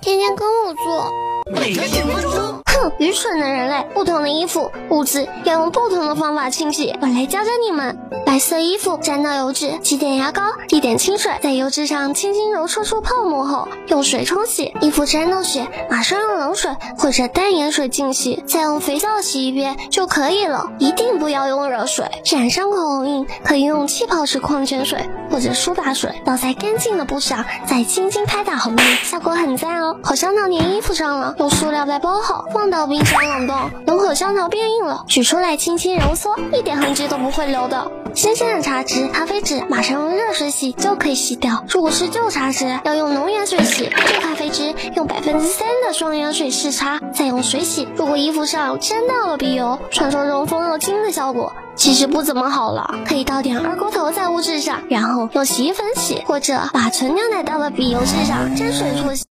天天跟我做。每天十分钟。愚蠢的人类！不同的衣服、物质要用不同的方法清洗。我来教教你们。白色衣服沾到油脂，挤点牙膏，滴点清水，在油脂上轻轻揉搓出泡沫后，用水冲洗。衣服沾到血，马上用冷水或者淡盐水浸洗，再用肥皂洗一遍就可以了。一定不要用热水。染上口红印可以用气泡式矿泉水或者苏打水倒在干净的布上，再轻轻拍打红印，效果很赞哦。口香糖粘衣服上了，用塑料袋包好，放到冰箱冷冻。等口香糖变硬了，取出来轻轻揉搓，一点痕迹都不会留的。新鲜的茶汁、咖啡纸，马上用热水洗就可以洗掉。如果是旧茶汁，要用浓盐水洗；旧咖啡汁用百分之三的双氧水试擦，再用水洗。如果衣服上沾到了笔油，传说中风油精的效果其实不怎么好了，可以倒点二锅头在物质上，然后用洗衣粉洗，或者把纯牛奶倒到笔油质上，沾水搓洗。